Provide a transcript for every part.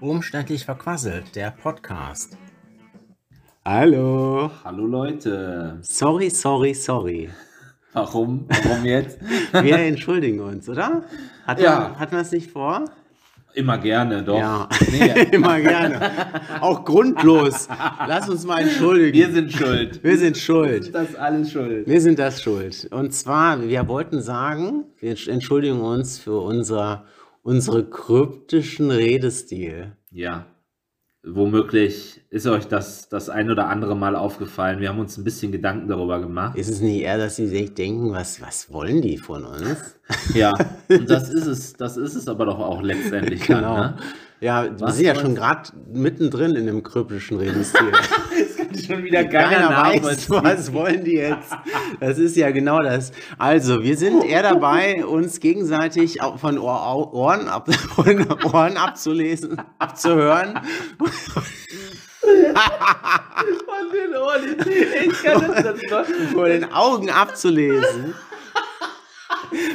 Umständlich verquasselt, der Podcast. Hallo. Hallo Leute. Sorry, sorry, sorry. Warum? Warum jetzt? Wir entschuldigen uns, oder? Hat Ja. man, hatten wir es nicht vor? Immer gerne, doch. Ja, Nee, immer gerne. Auch grundlos. Lass uns mal entschuldigen. wir sind schuld. Wir sind schuld. Das ist alles schuld. Wir sind das schuld. Und zwar, wir wollten sagen, wir entschuldigen uns für unser, unsere kryptischen Redestil. Ja. Womöglich ist euch das das ein oder andere Mal aufgefallen. Wir haben uns ein bisschen Gedanken darüber gemacht. Ist es nicht eher, dass sie sich denken, was, was wollen die von uns? Ja. Und das ist es, das ist es aber doch auch letztendlich. Genau. Dann, ne? Ja, wir Was sind ja schon gerade mittendrin in dem kryptischen Redestil. Das kann schon wieder Keiner keiner weiß, was wollen die jetzt. Das ist ja genau das. Also, wir sind eher dabei, uns gegenseitig von Ohren, ab, von Ohren abzulesen, abzuhören. Von den Ohren. Ich kann das, das vor den Augen abzulesen,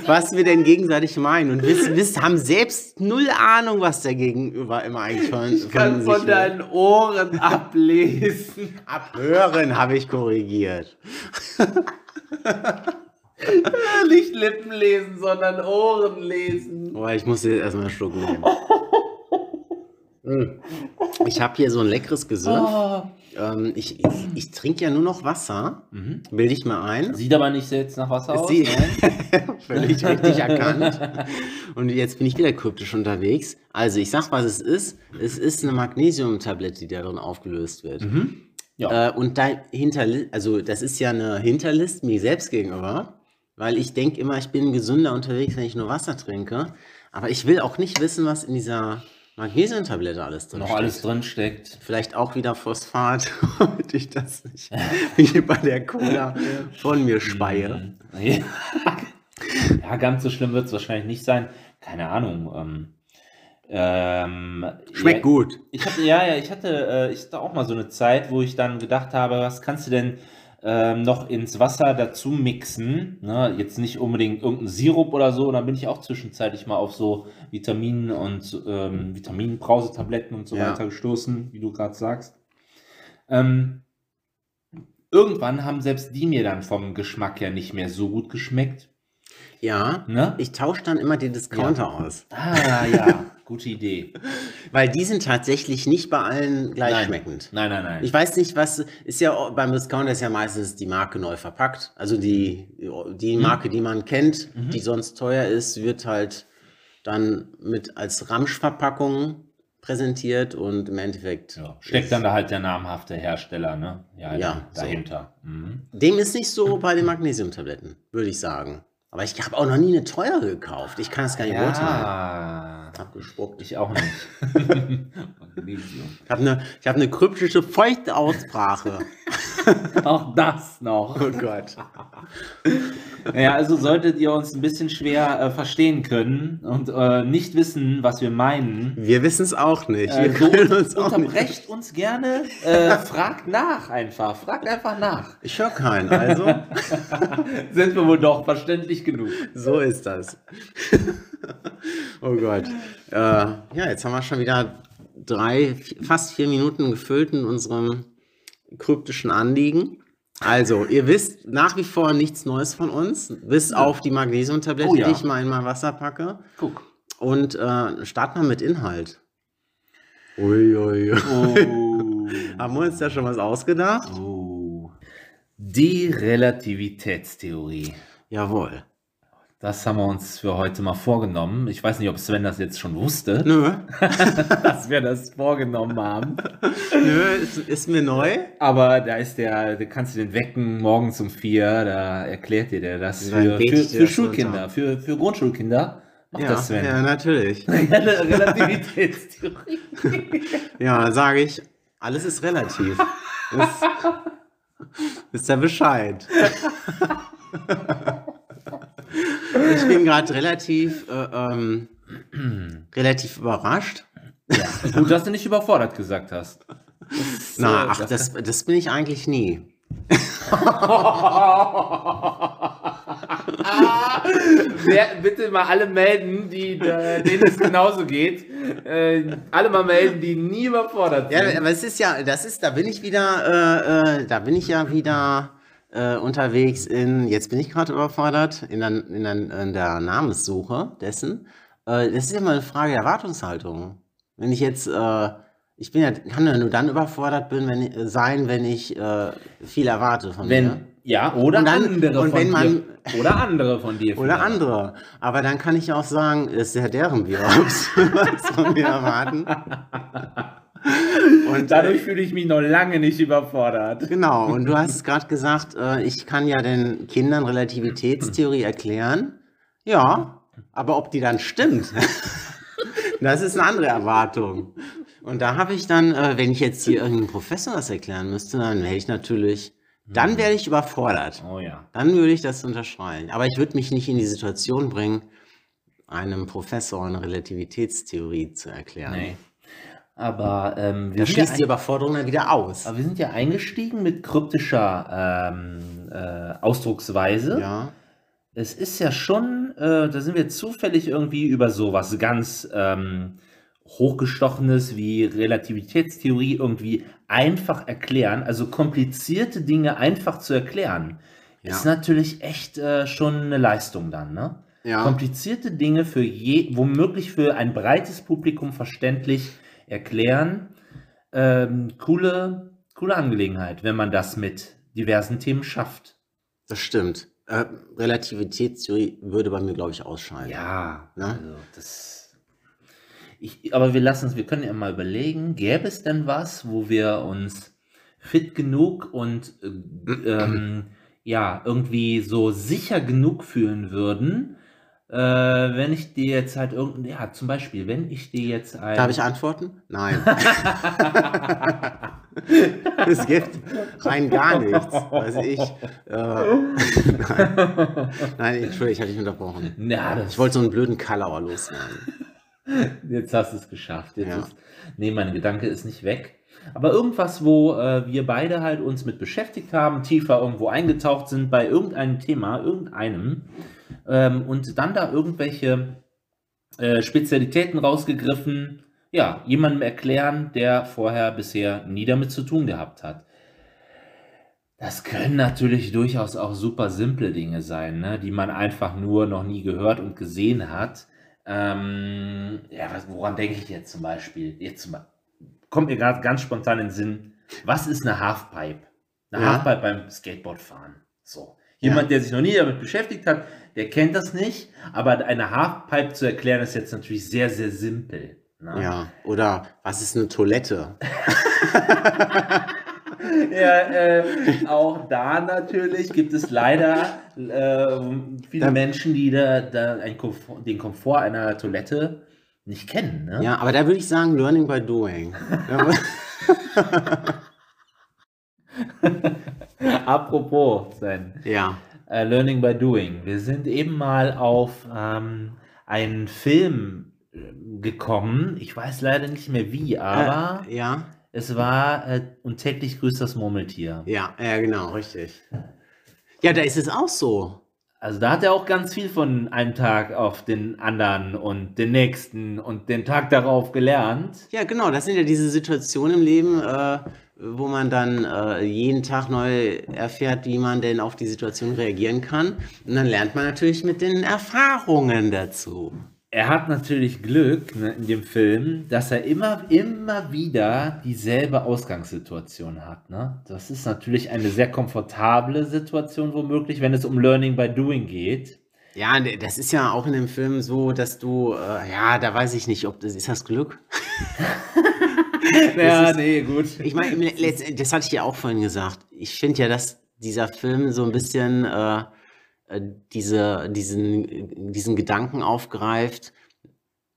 was wir denn gegenseitig meinen. Und wir, wir haben selbst null Ahnung, was der Gegenüber immer eigentlich von, Ich kann von will. deinen Ohren ablesen. Abhören habe ich korrigiert. Nicht Lippen lesen, sondern Ohren lesen. Boah, ich muss jetzt erstmal einen Schluck nehmen. Mm. Ich habe hier so ein leckeres Gesicht. Oh. Ähm, ich ich, ich trinke ja nur noch Wasser. Bilde ich mir ein. Sieht aber nicht jetzt nach Wasser aus. Sie völlig richtig erkannt. Und jetzt bin ich wieder kryptisch unterwegs. Also ich sag, was es ist. Es ist eine Magnesiumtablette, die da drin aufgelöst wird. Ja. Äh, und da hinterli also das ist ja eine Hinterlist mir selbst gegenüber, weil ich denke immer, ich bin gesünder unterwegs, wenn ich nur Wasser trinke. Aber ich will auch nicht wissen, was in dieser Magnesiumtablette alles drin noch steckt. alles drin steckt. Vielleicht auch wieder Phosphat, damit ich das nicht wie bei der Cola von mir speie. Ja, ja ganz so schlimm wird es wahrscheinlich nicht sein. Keine Ahnung. Ähm, ähm, Schmeckt ja, gut. Ich hatte, ja, ja, ich hatte, äh, ich hatte auch mal so eine Zeit, wo ich dann gedacht habe, was kannst du denn ähm, noch ins Wasser dazu mixen? Ne? Jetzt nicht unbedingt irgendein Sirup oder so. Und dann bin ich auch zwischenzeitlich mal auf so Vitaminen und ähm, Vitaminbrausetabletten und so Ja. weiter gestoßen, wie du gerade sagst. Ähm, irgendwann haben selbst die mir dann vom Geschmack her nicht mehr so gut geschmeckt. Ja, Ne? ich tausche dann immer die Discounter aus. Ah, ja, gute Idee. Weil die sind tatsächlich nicht bei allen gleichschmeckend. Nein, nein, nein. Ich weiß nicht, was ist ja beim Discounter ist ja meistens die Marke neu verpackt. Also die, die Mhm. Marke, die man kennt, die sonst teuer ist, wird halt dann mit als Ramschverpackung präsentiert und im Endeffekt ja, steckt dann da halt der namhafte Hersteller, ne? Ja, Ja, so. dahinter. Mhm. Dem ist nicht so bei den Magnesiumtabletten, würde ich sagen. Aber ich habe auch noch nie eine teure gekauft. Ich kann es gar nicht beurteilen. Abgespuckt. ich auch nicht. Ich habe eine, ich hab eine kryptische, feuchte Aussprache. auch das noch. Oh Gott. Ja, also solltet ihr uns ein bisschen schwer äh, verstehen können und äh, nicht wissen, was wir meinen, Wir wissen es auch nicht. Wir äh, so können uns auch nicht. unterbrecht uns gerne, äh, fragt nach einfach, fragt einfach nach. Ich höre keinen, also Sind wir wohl doch verständlich genug. so ist das. oh Gott. Äh, ja, jetzt haben wir schon wieder drei, fast vier Minuten gefüllt in unserem kryptischen Anliegen. Also, ihr wisst nach wie vor nichts Neues von uns, bis auf die Magnesiumtablette, Oh ja. die ich mal in mein Wasser packe. Guck. Und äh, starten wir mit Inhalt. Uiuiui. Oh. Haben wir uns da schon was ausgedacht? Oh. Die Relativitätstheorie. Jawohl. Das haben wir uns für heute mal vorgenommen. Ich weiß nicht, ob Sven das jetzt schon wusste, Nö, dass wir das vorgenommen haben. nö, ist, ist mir neu. Aber da ist der, da kannst du den wecken morgens um vier, da erklärt dir der das für, für, für das Schulkinder, für, für Grundschulkinder. Macht Ja, das Sven. ja, natürlich. Relativitätstheorie. Ja, sage ich, alles ist relativ. Ist, ist ja Bescheid. Ich bin gerade relativ, äh, ähm, relativ überrascht. Gut, dass du nicht überfordert gesagt hast. Das, Na, äh, ach, das, das bin ich eigentlich nie. Wer, bitte mal alle melden, die, äh, denen es genauso geht. Äh, alle mal melden, die nie überfordert Ja, sind. aber es ist ja, das ist, da bin ich wieder, äh, äh, da bin ich ja wieder äh, unterwegs in, jetzt bin ich gerade überfordert, in der, in, der, in der Namenssuche dessen. Äh, das ist ja mal eine Frage der Erwartungshaltung. Wenn ich jetzt, äh, ich bin ja, kann ja nur dann überfordert bin, wenn, ich- äh, sein, wenn ich äh, viel erwarte von mir. Wenn, ja, oder Und dann- andere und von man- dir. Oder andere von dir. Oder vielleicht. andere. Aber dann kann ich auch sagen, ist ja deren Bier, was von mir erwarten. Und Dadurch fühle ich mich noch lange nicht überfordert. Genau, und du hast gerade gesagt, äh, ich kann ja den Kindern Relativitätstheorie erklären. Ja, aber ob die dann stimmt, das ist eine andere Erwartung. Und da habe ich dann, äh, wenn ich jetzt hier irgendeinem Professor das erklären müsste, dann wäre ich natürlich, dann wäre ich überfordert. Oh ja. Dann würde ich das unterschreiben. Aber ich würde mich nicht in die Situation bringen, einem Professor eine Relativitätstheorie zu erklären. Nee. Aber ähm, wir, Da sind ja schließt die Überforderung dann wieder aus. Aber wir sind ja eingestiegen mit kryptischer ähm, äh, Ausdrucksweise. Ja. Es ist ja schon, äh, da sind wir zufällig irgendwie über sowas ganz ähm, hochgestochenes wie Relativitätstheorie irgendwie einfach erklären. Also komplizierte Dinge einfach zu erklären, Ja. ist natürlich echt äh, schon eine Leistung dann, ne? Ja. Komplizierte Dinge für je, womöglich für ein breites Publikum verständlich erklären. Ähm, coole, coole Angelegenheit, wenn man das mit diversen Themen schafft. Das stimmt. Äh, Relativitätstheorie würde bei mir, glaube ich, ausscheiden. Ja, Ne? also das. Ich, aber wir lassen es, wir können ja mal überlegen, gäbe es denn was, wo wir uns fit genug und äh, ähm, ja, irgendwie so sicher genug fühlen würden, äh, wenn ich dir jetzt halt irgendein, ja, zum Beispiel, wenn ich dir jetzt ein. Darf ich antworten? Nein. es gibt rein gar nichts. Also ich. Äh, nein. nein, Entschuldigung, ich habe dich unterbrochen. Ja, das Ich wollte so einen blöden Kalauer loswerden. Jetzt hast du es geschafft. Jetzt Ja. ist, nee, mein Gedanke ist nicht weg. Aber irgendwas, wo äh, wir beide halt uns mit beschäftigt haben, tiefer irgendwo eingetaucht sind bei irgendeinem Thema, irgendeinem, ähm, und dann da irgendwelche äh, Spezialitäten rausgegriffen, ja, jemandem erklären, der vorher bisher nie damit zu tun gehabt hat. Das können natürlich durchaus auch super simple Dinge sein, ne, die man einfach nur noch nie gehört und gesehen hat. Ähm, ja, was, woran denke ich jetzt zum Beispiel? Jetzt zum, kommt mir gerade ganz spontan in den Sinn, was ist eine Halfpipe? Eine Ja. Halfpipe beim Skateboardfahren. So. Jemand, der sich noch nie damit beschäftigt hat, der kennt das nicht, aber eine Halfpipe zu erklären ist jetzt natürlich sehr, sehr simpel. Ne? Ja. Oder was ist eine Toilette? Ja, äh, auch da natürlich gibt es leider äh, viele Da- Menschen, die da, da Komfort, den Komfort einer Toilette nicht kennen. Ne? Ja, aber da würde ich sagen, learning by doing. Apropos, Sven, ja. Äh, Learning by Doing. Wir sind eben mal auf ähm, einen Film äh, gekommen. Ich weiß leider nicht mehr wie, aber Äh, ja. es war äh, und täglich grüßt das Murmeltier. Ja, ja, genau, richtig. Ja, da ist es auch so. Also da hat er auch ganz viel von einem Tag auf den anderen und den nächsten und den Tag darauf gelernt. Ja, genau, das sind ja diese Situationen im Leben, äh, wo man dann äh, jeden Tag neu erfährt, wie man denn auf die Situation reagieren kann. Und dann lernt man natürlich mit den Erfahrungen dazu. Er hat natürlich Glück ne, in dem Film, dass er immer, immer wieder dieselbe Ausgangssituation hat. Ne? Das ist natürlich eine sehr komfortable Situation womöglich, wenn es um Learning by Doing geht. Ja, das ist ja auch in dem Film so, dass du, äh, ja, da weiß ich nicht, ob das ist das Glück. Ja, ist- nee, gut. Ich meine, das hatte ich ja auch vorhin gesagt. Ich finde ja, dass dieser Film so ein bisschen äh, äh, diese, diesen, diesen Gedanken aufgreift,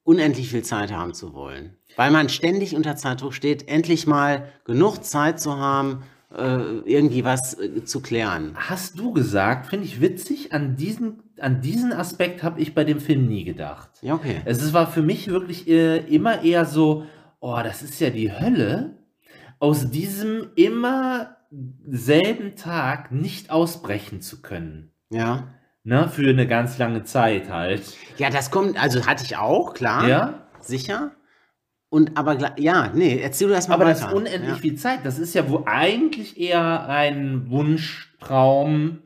unendlich viel Zeit haben zu wollen. Weil man ständig unter Zeitdruck steht, endlich mal genug Zeit zu haben, äh, irgendwie was äh, zu klären. Hast du gesagt, finde ich witzig, an diesen, an diesen Aspekt habe ich bei dem Film nie gedacht. Ja, okay. Es war für mich wirklich immer eher so, oh, das ist ja die Hölle, aus diesem immer selben Tag nicht ausbrechen zu können. Ja, Ne, für eine ganz lange Zeit halt. Ja, das kommt, also hatte ich auch, klar. Ja? Sicher. Und aber ja, nee, erzähl du erst mal Aber weiter. das ist unendlich ja. viel Zeit. Das ist ja wohl eigentlich eher ein Wunschtraum,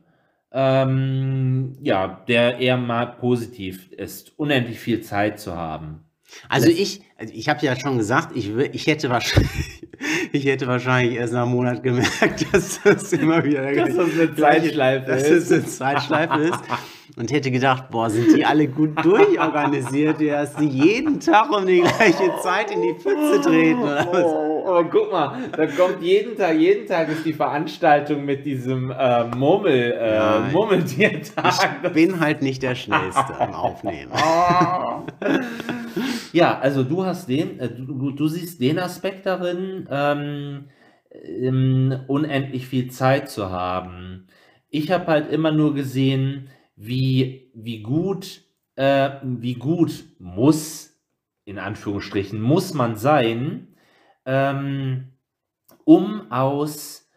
ähm, ja, der eher mal positiv ist, unendlich viel Zeit zu haben. Also ich, also ich habe ja schon gesagt, ich, ich hätte wahrscheinlich, ich hätte wahrscheinlich erst nach einem Monat gemerkt, dass das immer wieder der Dass das eine Zeitschleife dass ist. das eine Zeitschleife ist. Und hätte gedacht, boah, sind die alle gut durchorganisiert, dass die jeden Tag um die gleiche Zeit in die Pfütze treten. Oder was? Oh, aber guck mal, da kommt jeden Tag, jeden Tag ist die Veranstaltung mit diesem äh, Murmel, äh, Ja, Murmeltiertag. Ich bin halt nicht der Schnellste am Aufnehmen. Ja, also du hast den, äh, du, du siehst den Aspekt darin, ähm, ähm, unendlich viel Zeit zu haben. Ich habe halt immer nur gesehen, wie, wie gut, äh, wie gut muss, in Anführungsstrichen, muss man sein, ähm, um aus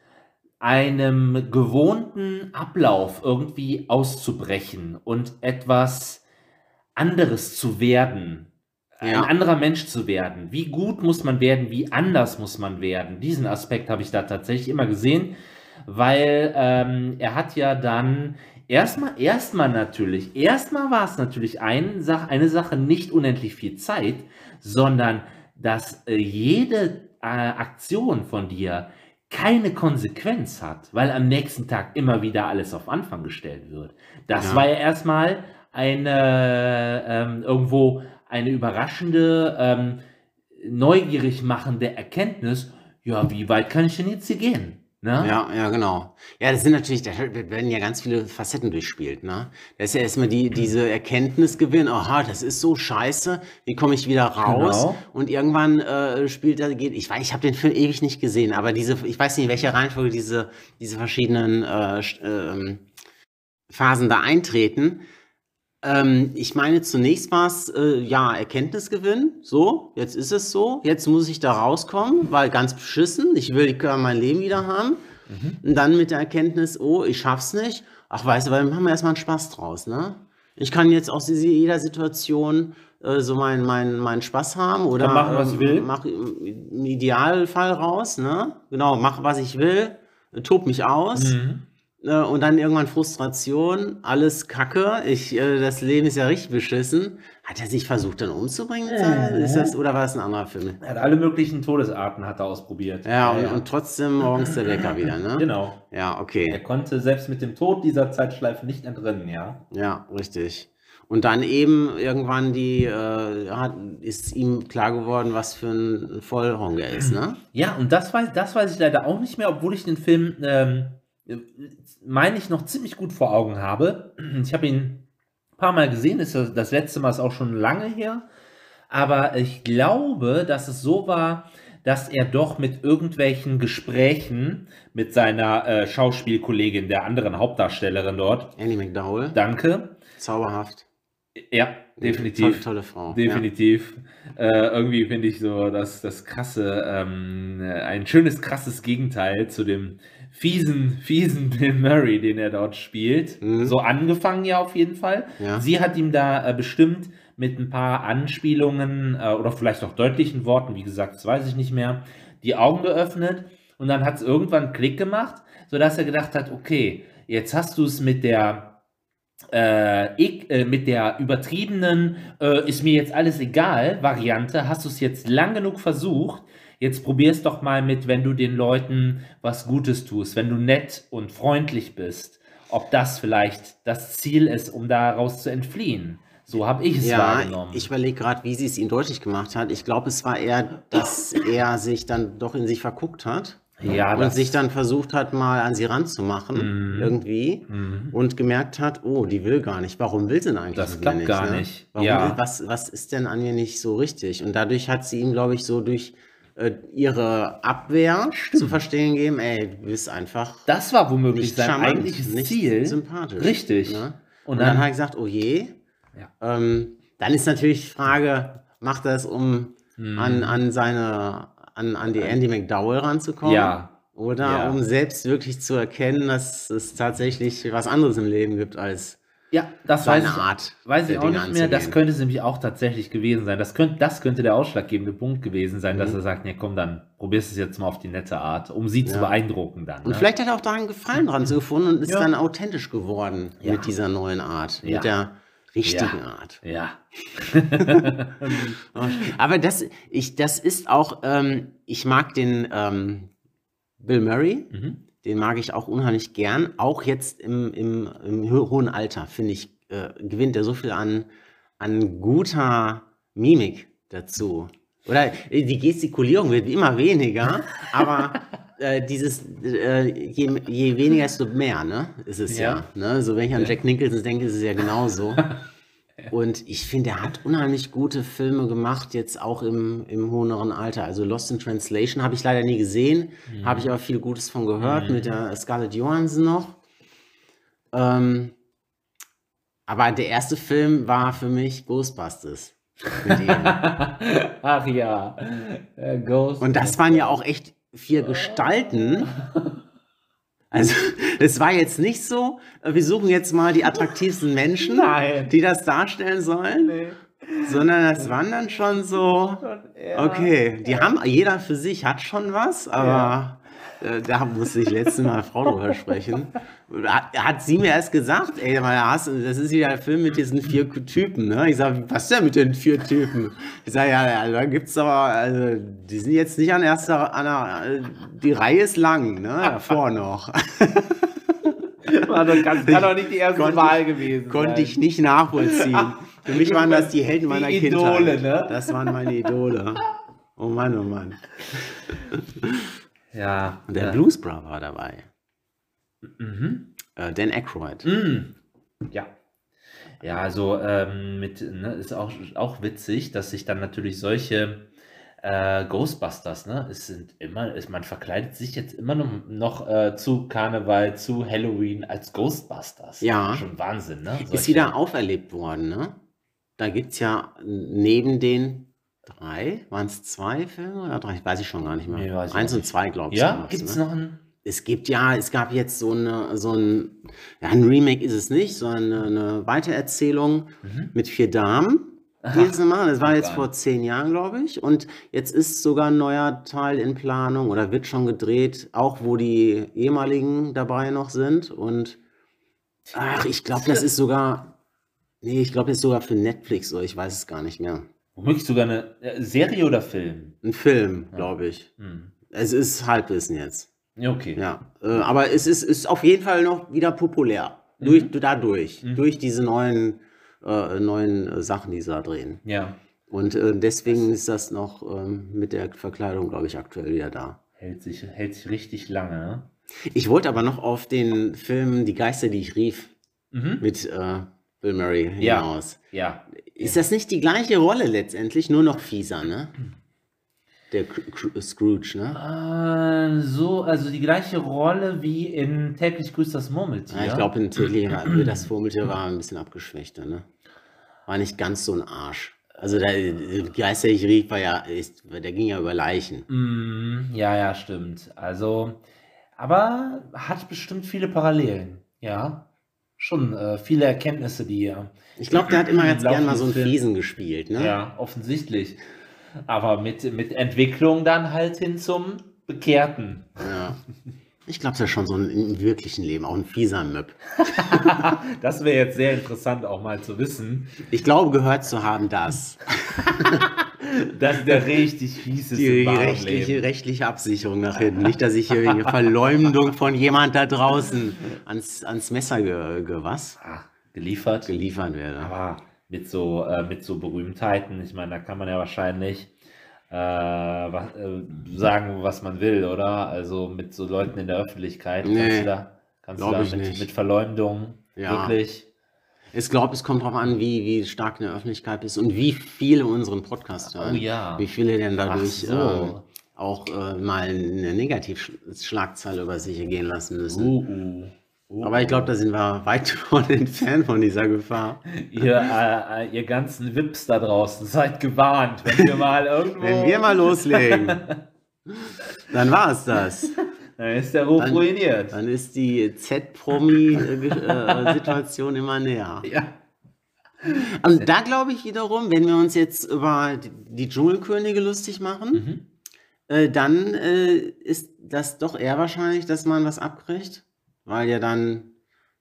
einem gewohnten Ablauf irgendwie auszubrechen und etwas anderes zu werden. Ja. Ein anderer Mensch zu werden. Wie gut muss man werden, wie anders muss man werden. Diesen Aspekt habe ich da tatsächlich immer gesehen, weil ähm, er hat ja dann erstmal, erstmal natürlich, erstmal war es natürlich ein, eine Sache nicht unendlich viel Zeit, sondern dass äh, jede äh, Aktion von dir keine Konsequenz hat, weil am nächsten Tag immer wieder alles auf Anfang gestellt wird. Das Ja. war ja erstmal eine ähm, irgendwo eine überraschende, ähm, neugierig machende Erkenntnis. Ja, wie weit kann ich denn jetzt hier gehen? Ne? Ja, ja, genau. Ja, das sind natürlich, da werden ja ganz viele Facetten durchspielt, ne? Da ist ja erstmal die, diese Erkenntnisgewinn, aha, das ist so scheiße, wie komme ich wieder raus? Genau. Und irgendwann äh, spielt da, geht, ich weiß, ich habe den Film ewig nicht gesehen, aber diese, ich weiß nicht, in welcher Reihenfolge diese, diese verschiedenen äh, ähm, Phasen da eintreten. Ähm, ich meine, zunächst war es, äh, ja, Erkenntnisgewinn. So, jetzt ist es so. Jetzt muss ich da rauskommen, weil ganz beschissen. Ich will mein Leben wieder haben. Und dann mit der Erkenntnis, oh, ich schaff's nicht. Ach, weißt du, weil dann machen wir erstmal einen Spaß draus, ne? Ich kann jetzt aus jeder Situation äh, so meinen mein, meinen Spaß haben oder Kann machen, was ähm, ich will. Mach im Idealfall raus, ne? Genau, mach was ich will, tob mich aus. Mhm. Äh, Und dann irgendwann Frustration, alles Kacke, ich, äh, das Leben ist ja richtig beschissen. Hat er sich versucht dann umzubringen? Mhm. Ist das, oder war das ein anderer Film? Er hat alle möglichen Todesarten hat er ausprobiert. Ja, und, und trotzdem morgens der Wecker wieder, ne? genau. Ja, Er okay. konnte selbst mit dem Tod dieser Zeitschleife nicht entrinnen, ja. Ja, richtig. Und dann eben irgendwann die, äh, hat, ist ihm klar geworden, was für ein Vollhong er ist, ne? Ja, und das weiß, das weiß ich leider auch nicht mehr, obwohl ich den Film, ähm, äh, meine ich, noch ziemlich gut vor Augen habe. Ich habe ihn ein paar Mal gesehen, ist das, das letzte Mal ist auch schon lange her. Aber ich glaube, dass es so war, dass er doch mit irgendwelchen Gesprächen mit seiner äh, Schauspielkollegin, der anderen Hauptdarstellerin dort, Annie McDowell, danke, zauberhaft. ja, definitiv. Tolle, tolle Frau. Definitiv. Äh, irgendwie finde ich so das, das krasse, ähm, ein schönes, krasses Gegenteil zu dem fiesen, fiesen Bill Murray, den er dort spielt. Mhm. So angefangen ja auf jeden Fall. Ja. Sie hat ihm da äh, bestimmt mit ein paar Anspielungen äh, oder vielleicht auch deutlichen Worten, wie gesagt, das weiß ich nicht mehr, die Augen geöffnet und dann hat es irgendwann einen Klick gemacht, sodass er gedacht hat, okay, jetzt hast du es mit der äh, ich, äh, mit der übertriebenen äh, ist mir jetzt alles egal Variante, hast du es jetzt lang genug versucht, jetzt probier's doch mal mit, wenn du den Leuten was Gutes tust, wenn du nett und freundlich bist, ob das vielleicht das Ziel ist, um daraus zu entfliehen. So habe ich es Ja, wahrgenommen. ich überlege gerade, wie sie es ihm deutlich gemacht hat. Ich glaube, es war eher, dass er sich dann doch in sich verguckt hat ja, und sich dann versucht hat, mal an sie ranzumachen, Mhm. irgendwie. Mhm. Und gemerkt hat, oh, die will gar nicht. Warum will sie denn eigentlich Das klappt mir gar ne? nicht. Warum, Ja. was, was ist denn an mir nicht so richtig? Und dadurch hat sie ihm, glaube ich, so durch äh, ihre Abwehr zu verstehen gegeben, ey, du bist einfach das war womöglich nicht sein charmant, eigentliches nicht Ziel. sympathisch. Richtig. Ne? Und Und, dann, dann- hat er gesagt, oh je. Ja. Ähm, dann ist natürlich die Frage, macht er es, um Mhm. an, an seine, an, an die Andy McDowell ranzukommen? Ja. Oder Ja. um selbst wirklich zu erkennen, dass es tatsächlich was anderes im Leben gibt als Ja, das seine weiß ich, Art. weiß ich auch Dinge nicht mehr. Das anzugehen. könnte es nämlich auch tatsächlich gewesen sein. Das könnte, das könnte der ausschlaggebende Punkt gewesen sein, dass Mhm. er sagt, nee, komm, dann probierst es jetzt mal auf die nette Art, um sie zu Ja. beeindrucken dann. Und ne? vielleicht hat er auch daran Gefallen dran so gefunden und ist Ja. dann authentisch geworden Ja. mit dieser neuen Art, Ja. mit der richtigen Ja. Art. Ja. Aber das, ich, das ist auch, ähm, ich mag den ähm, Bill Murray, mhm. den mag ich auch unheimlich gern, auch jetzt im, im, im ho- hohen Alter, finde ich, äh, gewinnt er so viel an, an guter Mimik dazu. Oder äh, die Gestikulierung wird immer weniger, aber äh, dieses, äh, je, je weniger, desto mehr, ne? Ist es ja. Ja. ne? So, wenn ich an Ja. Jack Nicholson denke, ist es ja genauso. Und ich finde, er hat unheimlich gute Filme gemacht, jetzt auch im, im höheren Alter. Also Lost in Translation habe ich leider nie gesehen, Mhm. habe ich aber viel Gutes von gehört, mit der Scarlett Johansson noch. Ähm, aber der erste Film war für mich Ghostbusters. Ach ja. Äh, Ghost. Und das waren ja auch echt vier Gestalten. Also, es war jetzt nicht so, wir suchen jetzt mal die attraktivsten Menschen, Nein. die das darstellen sollen, Nee. sondern das waren dann schon so, Ja. okay, die haben, jeder für sich hat schon was, aber äh, da musste ich letztes Mal Frau drüber sprechen. Hat, hat sie mir erst gesagt, ey, das ist wieder ein Film mit diesen vier Typen, ne? Ich sag, was denn mit den vier Typen? Ich sag, ja, ja, da gibt's aber, also, die sind jetzt nicht an erster, an der, äh, die Reihe ist lang, ne? Davor noch. Also kann, kann doch nicht die erste Konnte Wahl gewesen Konnte sein. ich nicht nachvollziehen. Für mich waren das die Helden Die meiner Idole, Kindheit. ne? Das waren meine Idole. Oh Mann, oh Mann. Ja. Und der ja. Blues Brother war dabei. Mhm. Äh, Dan Aykroyd. Mm. Ja. Ja, also ähm, mit, ne, ist auch, auch witzig, dass sich dann natürlich solche äh, Ghostbusters, ne, es sind immer, es, man verkleidet sich jetzt immer noch, noch äh, zu Karneval, zu Halloween als Ghostbusters. Ja. Schon Wahnsinn, ne? Ist Solche- wieder auferlebt worden, ne? Da gibt es ja neben den drei, waren es zwei Filme oder drei? Weiß ich schon gar nicht mehr. Nee, weiß ich Eins und zwei, glaube ich. Ja, gibt es ne? noch einen? Es gibt ja, es gab jetzt so, eine, so ein, ja, ein Remake ist es nicht, sondern eine, eine Weitererzählung Mhm. mit vier Damen. Die jetzt noch machen. Das war jetzt geil. vor zehn Jahren, glaube ich. Und jetzt ist sogar ein neuer Teil in Planung oder wird schon gedreht, auch wo die ehemaligen dabei noch sind. Und ach, ich glaube, das ist sogar, nee, ich glaube, das ist sogar für Netflix oder ich weiß es gar nicht mehr. Womöglich sogar eine äh, Serie oder Film? Ein Film, glaube ich. Hm. Es ist Halbwissen jetzt. Ja, okay. Ja, äh, aber es ist, ist auf jeden Fall noch wieder populär. Durch, dadurch, Mhm. durch diese neuen, äh, neuen äh, Sachen, die sie da drehen. Ja. Und äh, deswegen ist das noch ähm, mit der Verkleidung, glaube ich, aktuell wieder da. Hält sich, hält sich richtig lange, ne? Ich wollte aber noch auf den Film Die Geister, die ich rief, Mhm. mit Bill Murray Ja. hinaus. Ja. Ist das nicht die gleiche Rolle letztendlich, nur noch fieser, ne? Der Cr- Cr- Scrooge, ne? Äh, so, also die gleiche Rolle wie in täglich grüßt das Murmeltier. Ja, ich glaube, in war- das Murmeltier war ein bisschen abgeschwächter, ne? War nicht ganz so ein Arsch. Also der der Geister, ich rief, war ja, ist, der ging ja über Leichen. Mm, ja, ja, stimmt. Also, aber hat bestimmt viele Parallelen. Ja. Schon äh, viele Erkenntnisse, die er. Ich glaube, der hat immer ganz Laufen gern mal so einen. Fiesen gespielt, ne? Ja, offensichtlich. Aber mit, mit Entwicklung dann halt hin zum Bekehrten. Ja. Ich glaube, das ist schon so ein im wirklichen Leben, auch ein fieser Möb. Das wäre jetzt sehr interessant auch mal zu wissen, Ich glaube, gehört zu haben, dass dass der richtig fies ist die rechtliche, rechtliche Absicherung nach hinten. Nicht, dass ich hier wegen Verleumdung von jemand da draußen ans, ans Messer ge, ge was Ah, geliefert. geliefert werde. Aber mit so, äh, mit so Berühmtheiten, ich meine, da kann man ja wahrscheinlich äh, was, äh, sagen, was man will, oder? Also mit so Leuten in der Öffentlichkeit. Nee, kannst du da, kannst du da ich mit, nicht. mit Verleumdung Ja. wirklich. Ich glaube, es kommt darauf an, wie, wie stark eine Öffentlichkeit ist und wie viele unseren Podcast hören. Oh ja. Wie viele denn dadurch so. ähm, auch äh, mal eine Negativschlagzeile über sich ergehen lassen müssen. Uh, uh, uh, Aber ich glaube, da sind wir weit von entfernt von dieser Gefahr. ihr, äh, äh, ihr ganzen Wips da draußen, seid gewarnt, wenn wir mal irgendwo. Wenn wir mal loslegen, dann war es das. Dann ist der Ruf Dann- ruiniert. Dann ist die Z-Promi-Situation immer näher. Ja. Und da glaube ich wiederum, wenn wir uns jetzt über die- Dschungelkönige lustig machen, Mhm. äh, dann äh, ist das doch eher wahrscheinlich, dass man was abkriegt, weil ja dann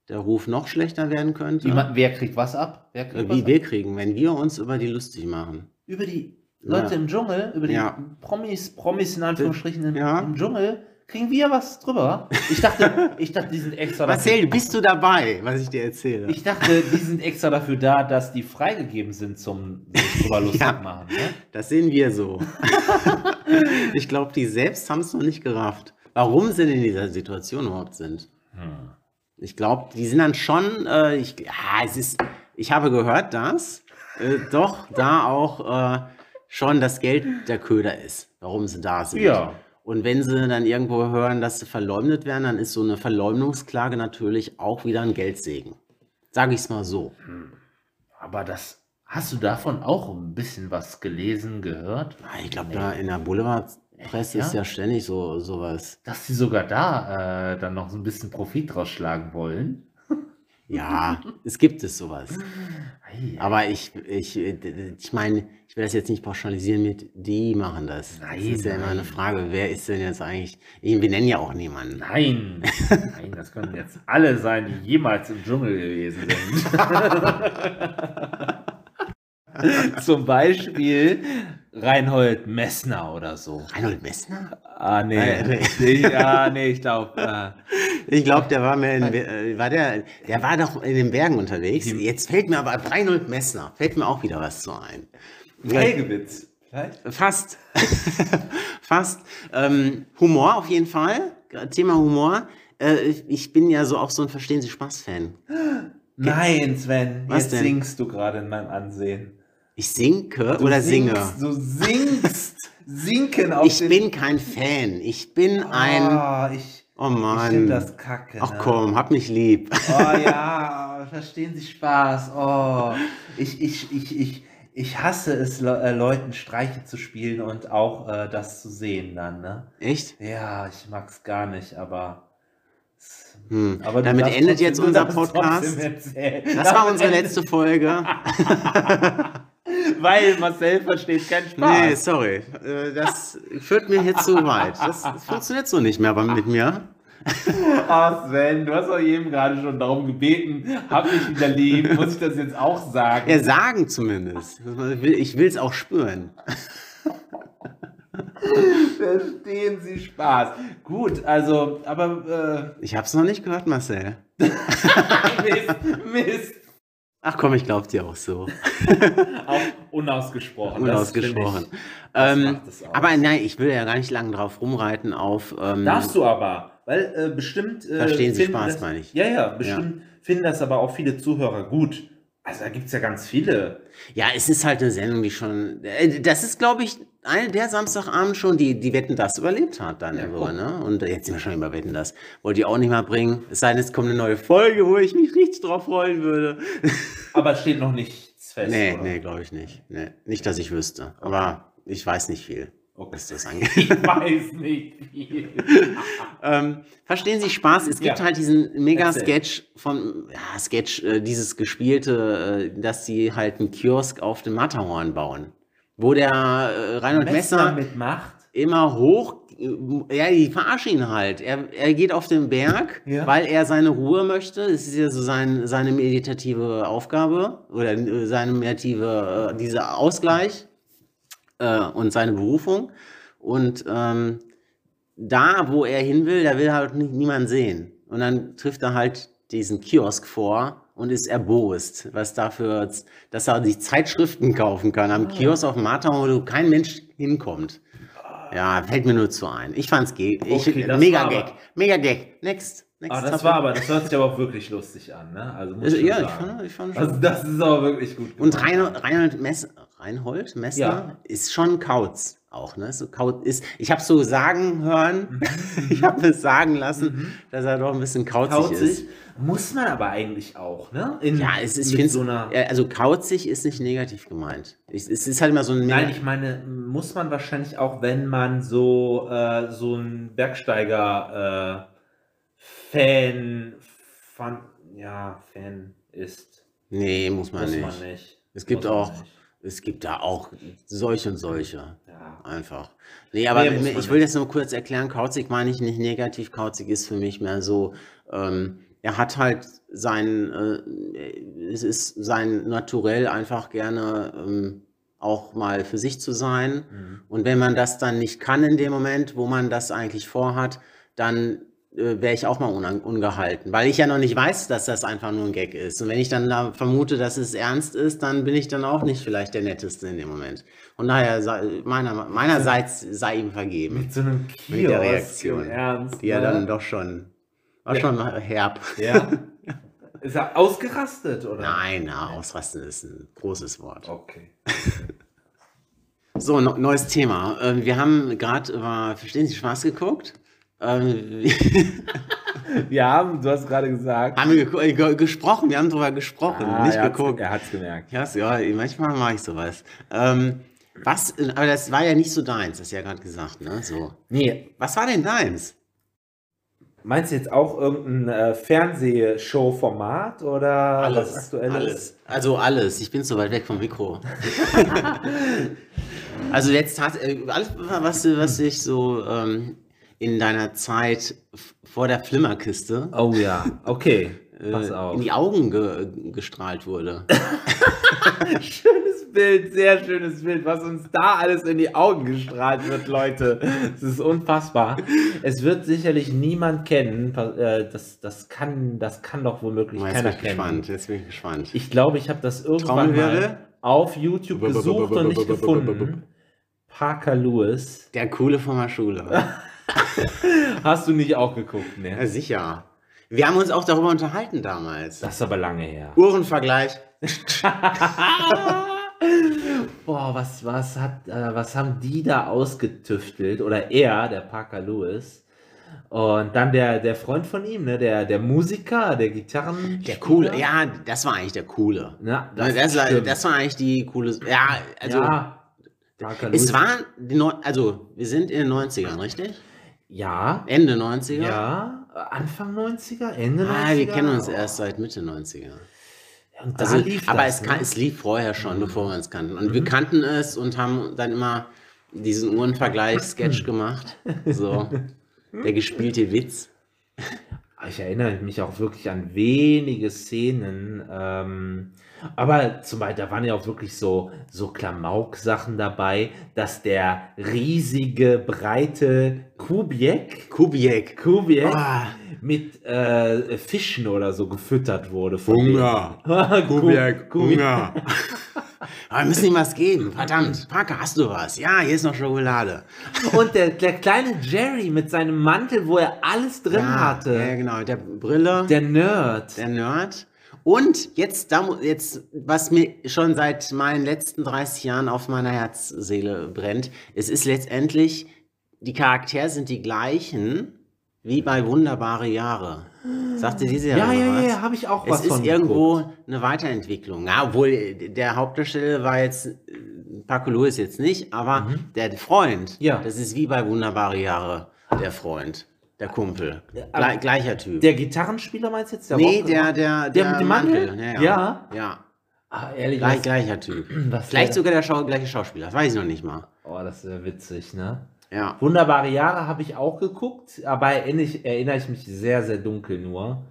der Ruf noch schlechter werden könnte. Wie man, wer kriegt was ab? Wer kriegt Äh, was Wie ab? wir kriegen, wenn wir uns über die lustig machen. Über die Leute Ja. im Dschungel, über die Ja. Promis, Promis in Anführungsstrichen im, Ja. im Dschungel, kriegen wir was drüber. Ich dachte, ich dachte, die sind extra Marcel, bist du dabei, was ich dir erzähle? Ich dachte, die sind extra dafür da, dass die freigegeben sind zum sich drüber lustig Ja. machen. Ne? Das sehen wir so. ich glaube, die selbst haben es noch nicht gerafft. Warum sie in dieser Situation überhaupt sind. Hm. Ich glaube, die sind dann schon, äh, ich, ja, es ist, ich habe gehört, dass äh, doch da auch äh, schon das Geld der Köder ist, warum sie da sind. Ja. Und wenn sie dann irgendwo hören, dass sie verleumdet werden, dann ist so eine Verleumdungsklage natürlich auch wieder ein Geldsegen. Sage ich es mal so. Aber das, hast du davon auch ein bisschen was gelesen, gehört? Ah, Ich glaube, da in der Boulevardpresse Ja? ist ja ständig so sowas. Dass sie sogar da äh, dann noch so ein bisschen Profit draus schlagen wollen? Ja, es gibt es sowas. Aber ich, ich, ich meine, ich will das jetzt nicht pauschalisieren mit, die machen das. Nein, das ist ja immer eine Frage, wer ist denn jetzt eigentlich, wir nennen ja auch niemanden. Nein, nein, das können jetzt alle sein, die jemals im Dschungel gewesen sind. Zum Beispiel Reinhold Messner oder so. Reinhold Messner? Ah, nee. Äh, nee. Ja, nee, ich glaube. Äh, Ich glaube, der war mehr in, war der, der war doch in den Bergen unterwegs. Jetzt fällt mir aber Reinhold Messner, fällt mir auch wieder was zu ein. Helgewitz. Vielleicht? Fast. Fast. Ähm, Humor auf jeden Fall. Thema Humor. Äh, ich bin ja so auch so ein Verstehen Sie Spaß-Fan. Nein, Sven, Was jetzt denn? singst du gerade in meinem Ansehen. Ich sinke Du oder singe. singst, Du singst. Sinken auf Ich bin kein Fan. Ich bin ein. Ah, ich, Oh ich Mann. finde das kacke. Ach ne? komm, hab mich lieb. Oh ja, verstehen Sie Spaß. Oh, ich, ich, ich, ich, ich hasse es, Le äh, Leuten Streiche zu spielen und auch äh, das zu sehen dann, ne? Echt? Ja, ich mag's gar nicht, aber. Hm. aber Damit endet jetzt unser Podcast. Das war unsere letzte Folge. Weil Marcel versteht keinen Nee, Spaß. sorry. Äh, Das führt mir jetzt zu weit. Das funktioniert so nicht mehr aber mit mir. Oh Sven, du hast doch jedem gerade schon darum gebeten, hab mich wieder lieb, muss ich das jetzt auch sagen? Ja, sagen zumindest. Ich will es auch spüren. Verstehen Sie Spaß. Gut, also, aber Ich hab's noch nicht gehört, Marcel. äh, Mist, Mist. Ach komm, ich glaub dir auch so. Auch unausgesprochen. Unausgesprochen. Das Ähm, es aber nein, ich will ja gar nicht lange drauf rumreiten auf. Ähm, Darfst du aber, weil äh, bestimmt. Äh, Verstehen Sie Spaß, das, meine ich. Ja, ja, bestimmt finden das aber auch viele Zuhörer gut. Also da gibt es ja ganz viele. Ja, es ist halt eine Sendung, die schon. äh, Das ist, glaube ich, eine der Samstagabend schon, die, die Wetten das überlebt hat dann. Ja, guck. ne? Und jetzt sind wir schon über Wetten das. Wollte ich auch nicht mal bringen. Es sei denn, es kommt eine neue Folge, wo ich mich richtig drauf freuen würde. Aber steht noch nichts fest. Nee, oder? nee, glaube ich nicht. Nee, nicht, dass ich wüsste. Aber ich weiß nicht viel, Okay. was das angeht. Ich weiß nicht viel. ähm, verstehen Sie Spaß? Es gibt Ja. halt diesen. Mega-Sketch von, ja, Sketch, äh, dieses gespielte, äh, dass sie halt einen Kiosk auf dem Matterhorn bauen. Wo der äh, Reinhold Messer mitmacht. immer hoch, ja, die verarschen ihn halt. Er, er geht auf den Berg, Ja. weil er seine Ruhe möchte. Es ist ja so sein, seine meditative Aufgabe oder äh, seine meditative, äh, dieser Ausgleich äh, und seine Berufung. Und ähm, da, wo er hin will, da will halt nie- niemand sehen. Und dann trifft er halt diesen Kiosk vor und ist erbost, was dafür, dass er sich Zeitschriften kaufen kann am Kiosk auf Matterhorn, wo kein Mensch hinkommt. Ja, fällt mir nur zu ein. Ich fand's ge ich, Okay, mega Gag. aber- Mega Gag. Next. Next Ah, das topic. war aber, das hört sich aber auch wirklich lustig an, ne? Also muss Also, ich ja, schon ich sagen. fand, ich fand Also schon. das ist aber wirklich gut Und gemacht. Reinhold, Reinhold, Mess, Reinhold Messner Ja. ist schon Kauz auch, ne? So ist, ich habe so sagen hören, ich habe es sagen lassen, dass er doch ein bisschen kauzig, ist. Kauzig muss man aber eigentlich auch, ne? In, Ja, es ist, ich finde, so einer. also kauzig ist nicht negativ gemeint. Es ist halt immer so ein Nein, ich meine, muss man wahrscheinlich auch, wenn man so, äh, so ein Bergsteiger äh, Fan, Fan, ja, Fan ist. Nee, muss man Muss nicht. man nicht. Es gibt auch, nicht. es gibt da auch solche und solche. Einfach. Nee, aber Nee, ich man will das nur kurz erklären. Kauzig meine ich nicht negativ. Kauzig ist für mich mehr so, ähm, er hat halt sein, äh, es ist sein Naturell einfach gerne ähm, auch mal für sich zu sein. Mhm. Und wenn man das dann nicht kann in dem Moment, wo man das eigentlich vorhat, dann äh, wäre ich auch mal ungehalten, weil ich ja noch nicht weiß, dass das einfach nur ein Gag ist. Und wenn ich dann da vermute, dass es ernst ist, dann bin ich dann auch nicht vielleicht der Netteste in dem Moment. Von daher, sei- meiner, meinerseits sei ihm vergeben. Mit so einem Kiosk Mit der Reaktion, Ernst. Die ja ne? dann doch schon, war Ja. schon herb. Ja. Ist er ausgerastet, oder? Nein, na, ausrasten ist ein großes Wort. Okay. So, no, neues Thema. Ähm, wir haben gerade über Verstehen Sie Spaß geguckt. Ähm, Ja, du hast gerade gesagt. haben wir geko- äh, ge gesprochen, wir haben darüber gesprochen, Ah, nicht er geguckt. Er hat's gemerkt. Ja, so, ja, manchmal mache ich sowas. Ähm, was, aber das war ja nicht so deins, das ist ja gerade gesagt, ne? So. Nee, Was war denn deins? meinst du jetzt auch irgendein äh, Fernsehshow-Format oder was aktuelles? Alles. Also alles. Ich bin so weit weg vom Mikro. also jetzt hat äh, alles, was, du- was ich so ähm, in deiner Zeit vor der Flimmerkiste Oh ja, okay. äh, Pass auf. in die Augen ge gestrahlt wurde. Schönes Bild, sehr schönes Bild, was uns da alles in die Augen gestrahlt wird, Leute. Es ist unfassbar. Es wird sicherlich niemand kennen. äh, Das, das, kann, das kann doch womöglich Jetzt keiner bin ich kennen. gespannt. Jetzt bin ich gespannt. Ich glaube, ich habe das irgendwann mal auf YouTube gesucht und nicht gefunden. Parker Lewis. der Coole von der Schule. Hast du nicht auch geguckt, ja, ne? sicher. Wir haben uns auch darüber unterhalten damals. Das ist aber lange her. Uhrenvergleich. Boah, was, was, hat, äh, was haben die da ausgetüftelt? Oder er, der Parker Lewis. Und dann der, der Freund von ihm, ne? der, der Musiker, der Gitarren. Der Coole. Ja, das war eigentlich der Coole. Na, Das, das, war, das war eigentlich die coole. Ja, also ja, Parker es Lewis. war die Neu also wir sind in den 90ern, richtig? Ja, Ende 90er? ja, Anfang 90er, Ende 90er. Ah, wir kennen uns erst seit Mitte 90er. Und da Also, lief aber das, es, ne? es lief vorher schon, bevor wir uns kannten. Und wir kannten es und haben dann immer diesen Uhrenvergleich-Sketch gemacht. So, der gespielte Witz. Ich erinnere mich auch wirklich an wenige Szenen. Ähm, aber zum Beispiel, da waren ja auch wirklich so, so Klamauk-Sachen dabei, dass der riesige, breite Kubiek, Kubiek. Kubiek Ah, mit äh, Fischen oder so gefüttert wurde. Hunger. Kubiek. Hunger. Aber wir müssen ihm was geben. Verdammt. Parker, hast du was? Ja, hier ist noch Schokolade. Und der, der kleine Jerry mit seinem Mantel, wo er alles drin ja, hatte. Ja, genau. Der Brille. Der Nerd. Der Nerd. Und jetzt, jetzt, was mir schon seit meinen letzten 30 Jahren auf meiner Herzseele brennt, es ist letztendlich, die Charaktere sind die gleichen wie bei Wunderbare Jahre. Sagte diese ja, ja, ja, ja habe ich auch Es was ist von irgendwo geguckt. eine Weiterentwicklung. Ja, obwohl der Hauptdarsteller war jetzt, äh, Paco Lewis jetzt nicht, aber der Freund, Mhm. Ja. das ist wie bei Wunderbare Jahre, der Freund, der Kumpel. Gle gleicher Typ. Der Gitarrenspieler meinst du jetzt? Der nee, Rock- der, der, Der mit dem Mantel? Ja. Ja. Ja. ja. Ah, ehrlich, Gleich, gleicher Typ. Vielleicht der- sogar der Schau gleiche Schauspieler, das weiß ich noch nicht mal. Oh, das ist ja witzig, ne? Ja. Wunderbare Jahre habe ich auch geguckt, aber erinnere ich, erinnere ich mich sehr, sehr dunkel nur.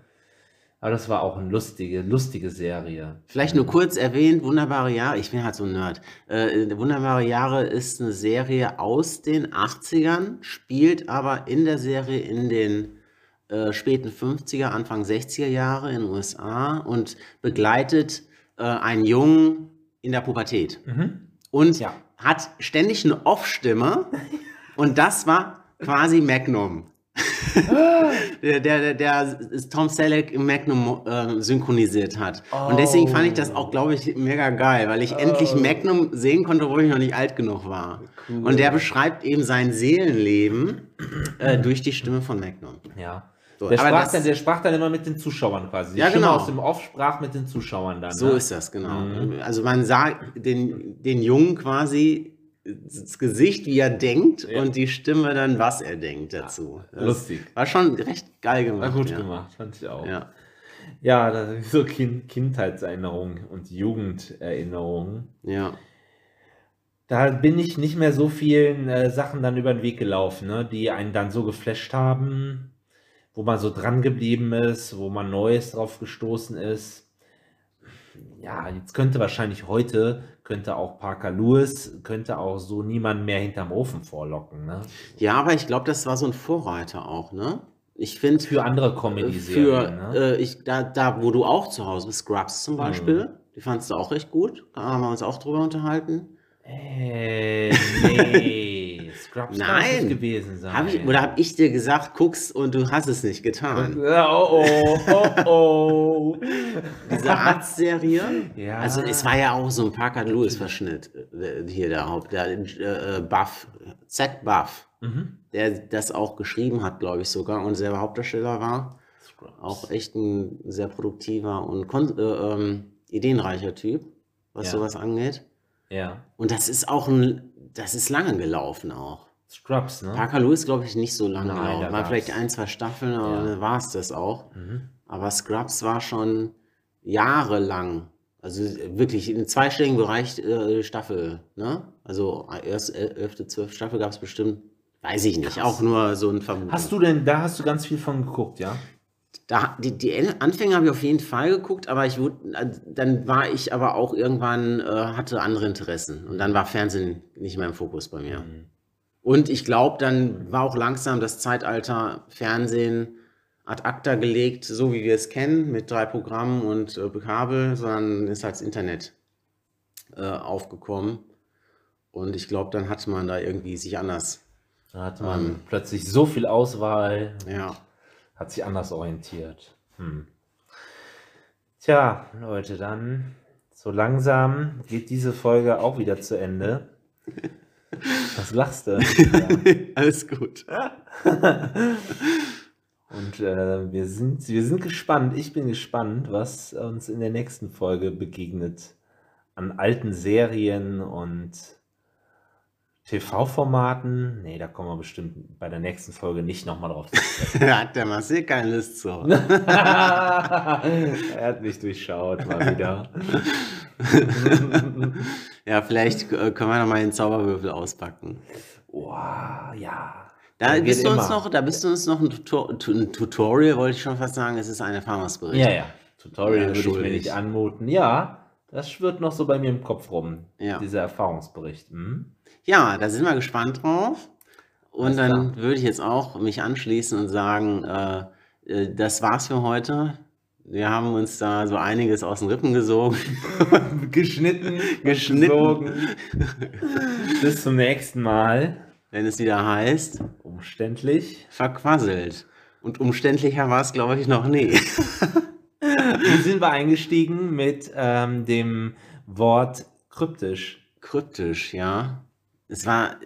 Aber das war auch eine lustige, lustige Serie. Vielleicht nur kurz erwähnt, Wunderbare Jahre, ich bin halt so ein Nerd. Äh, Wunderbare Jahre ist eine Serie aus den 80ern, spielt aber in der Serie in den äh, späten 50er, Anfang 60er Jahre in den USA und begleitet äh, einen Jungen in der Pubertät. Und Ja. hat ständig eine Off-Stimme und das war quasi Magnum. der, der, der, der Tom Selleck im Magnum äh, synchronisiert hat. Und deswegen fand ich das auch, glaube ich, mega geil, weil ich endlich Oh. Magnum sehen konnte, obwohl ich noch nicht alt genug war. Cool. Und der beschreibt eben sein Seelenleben äh, durch die Stimme von Magnum. Ja. So, Der sprach, das- dann, der sprach dann immer mit den Zuschauern quasi. Die Ja, Stimme genau. aus dem Off sprach mit den Zuschauern dann. So ne? ist das, genau. Mhm. Also man sah den, den Jungen quasi das Gesicht, wie er denkt, Ja. und die Stimme dann, was er denkt dazu. Das Lustig. War schon recht geil gemacht. War gut ja. gemacht, fand ich auch. Ja. Ja, das ist so kind Kindheitserinnerungen und Jugenderinnerungen. ja. Da bin ich nicht mehr so vielen äh, Sachen dann über den Weg gelaufen, ne, die einen dann so geflasht haben, wo man so dran geblieben ist, wo man Neues drauf gestoßen ist. Ja, jetzt könnte wahrscheinlich heute, könnte auch Parker Lewis, könnte auch so niemand mehr hinterm Ofen vorlocken, ne? Ja, aber ich glaube, das war so ein Vorreiter auch, ne? Ich finde, Für andere Comedy-Serien, ne? äh, ich, da, da, wo du auch zu Hause bist, Scrubs Mhm. zum Beispiel, die fandst du auch recht gut. Da haben wir uns auch drüber unterhalten. Äh, nee, Scrubs Nein. gewesen sein. Hab ich, oder habe ich dir gesagt, guck's und du hast es nicht getan? Oh, oh, oh, oh. Diese Arztserie. Ja. Also es war ja auch so ein Parker Lewis Verschnitt äh, hier der Haupt, der äh, Buff, Zack Buff, Mhm. der das auch geschrieben hat, glaube ich sogar und selber Hauptdarsteller war. Scrubs. Auch echt ein sehr produktiver und äh, ähm, ideenreicher Typ, was Ja. sowas angeht. Ja. Und das ist auch ein, das ist lange gelaufen auch. Scrubs, ne? Parker Lewis, glaube ich, nicht so lange Nein, gelaufen. War vielleicht ein, zwei Staffeln, aber Ja. dann war es das auch. Mhm. Aber Scrubs war schon jahrelang, also wirklich in zweistelligen Bereich äh, Staffel, ne? Also erst el- elfte, zwölfte Staffel gab es bestimmt, weiß ich nicht, auch nur so ein Vermuten. Hast du denn, da hast du ganz viel von geguckt, ja? Da, die, die Anfänge habe ich auf jeden Fall geguckt, aber ich wurde, dann war ich aber auch irgendwann, äh, hatte andere Interessen und dann war Fernsehen nicht mehr im Fokus bei mir. Mhm. Und ich glaube, dann war auch langsam das Zeitalter Fernsehen ad acta gelegt, so wie wir es kennen, mit drei Programmen und äh, Kabel, sondern ist halt das Internet äh, aufgekommen. Und ich glaube, dann hatte man da irgendwie sich anders, Da hatte man Ähm. plötzlich so viel Auswahl, ja. Hat sich anders orientiert. Hm. Tja, Leute, dann so langsam geht diese Folge auch wieder zu Ende. Was lachst du? Alles gut. Und äh, wir, sind, wir sind gespannt, ich bin gespannt, was uns in der nächsten Folge begegnet an alten Serien und TV-Formaten. Nee, da kommen wir bestimmt bei der nächsten Folge nicht nochmal drauf zu sprechen. Hat der Marcel keine Lust zu. er hat mich durchschaut mal wieder. Ja, vielleicht äh, können wir noch mal den Zauberwürfel auspacken. Wow, ja. Da bist du uns immer. noch, da bist du uns noch ein, Tutor tu- ein Tutorial, wollte ich schon fast sagen. Es ist ein Erfahrungsbericht. Ja, ja. Tutorial Ja, würde ich mir nicht anmuten. Ja, das schwirrt noch so bei mir im Kopf rum. Ja. Dieser Erfahrungsbericht. Hm? Ja, da sind wir gespannt drauf. Und dann würde ich jetzt auch mich anschließen und sagen, äh, äh, das war's für heute. Wir haben uns da so einiges aus den Rippen gesogen. Geschnitten, Geschnitten. Bis zum nächsten Mal. Wenn es wieder heißt, Umständlich. verquasselt. Und umständlicher war es, glaube ich, noch nie. Wie sind wir eingestiegen mit ähm, dem Wort kryptisch? Kryptisch, ja. Es war,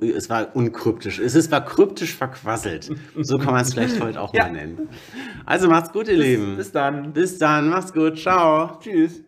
es war unkryptisch. Es ist, war kryptisch verquasselt. So kann man es vielleicht heute auch Ja. mal nennen. Also macht's gut, ihr Lieben. Bis dann. Bis dann, macht's gut. Ciao. Tschüss.